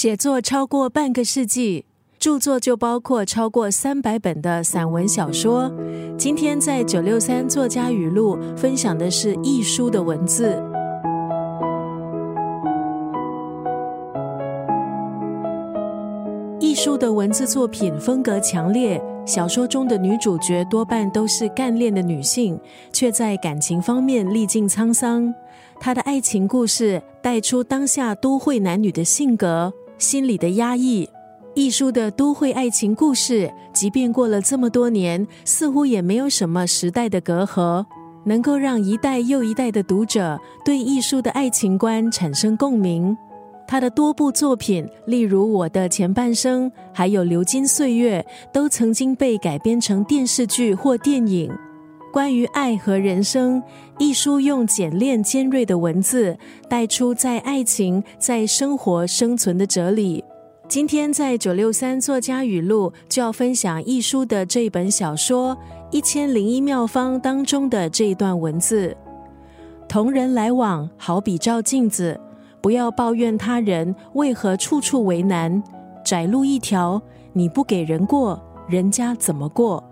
写作超过半个世纪，著作就包括超过三百本的散文小说。今天在九六三作家语录分享的是易书的文字。易书的文字作品风格强烈，小说中的女主角多半都是干练的女性，却在感情方面历尽沧桑。她的爱情故事带出当下都会男女的性格。心里的压抑，艺术的都会爱情故事，即便过了这么多年，似乎也没有什么时代的隔阂，能够让一代又一代的读者对艺术的爱情观产生共鸣。他的多部作品，例如《我的前半生》，还有《流金岁月》，都曾经被改编成电视剧或电影。关于爱和人生，一书用简练尖锐的文字带出在爱情、在生活生存的哲理。今天在九六三作家语录就要分享一书的这本小说《一千零一妙方》当中的这一段文字：同人来往，好比照镜子，不要抱怨他人为何处处为难。窄路一条，你不给人过，人家怎么过？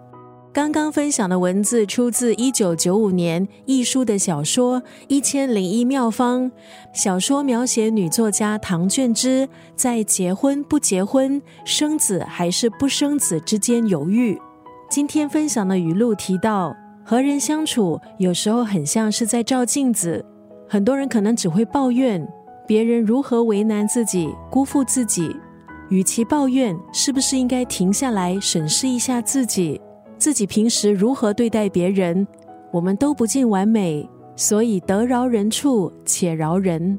刚刚分享的文字出自一九九五年易书的小说《一千零一妙方》。小说描写女作家唐卷之在结婚不结婚、生子还是不生子之间犹豫。今天分享的语录提到，和人相处有时候很像是在照镜子。很多人可能只会抱怨别人如何为难自己、辜负自己。与其抱怨，是不是应该停下来审视一下自己？自己平时如何对待别人，我们都不尽完美，所以得饶人处且饶人。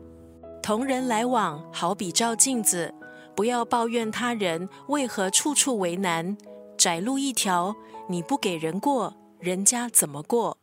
同人来往，好比照镜子，不要抱怨他人为何处处为难。窄路一条，你不给人过，人家怎么过？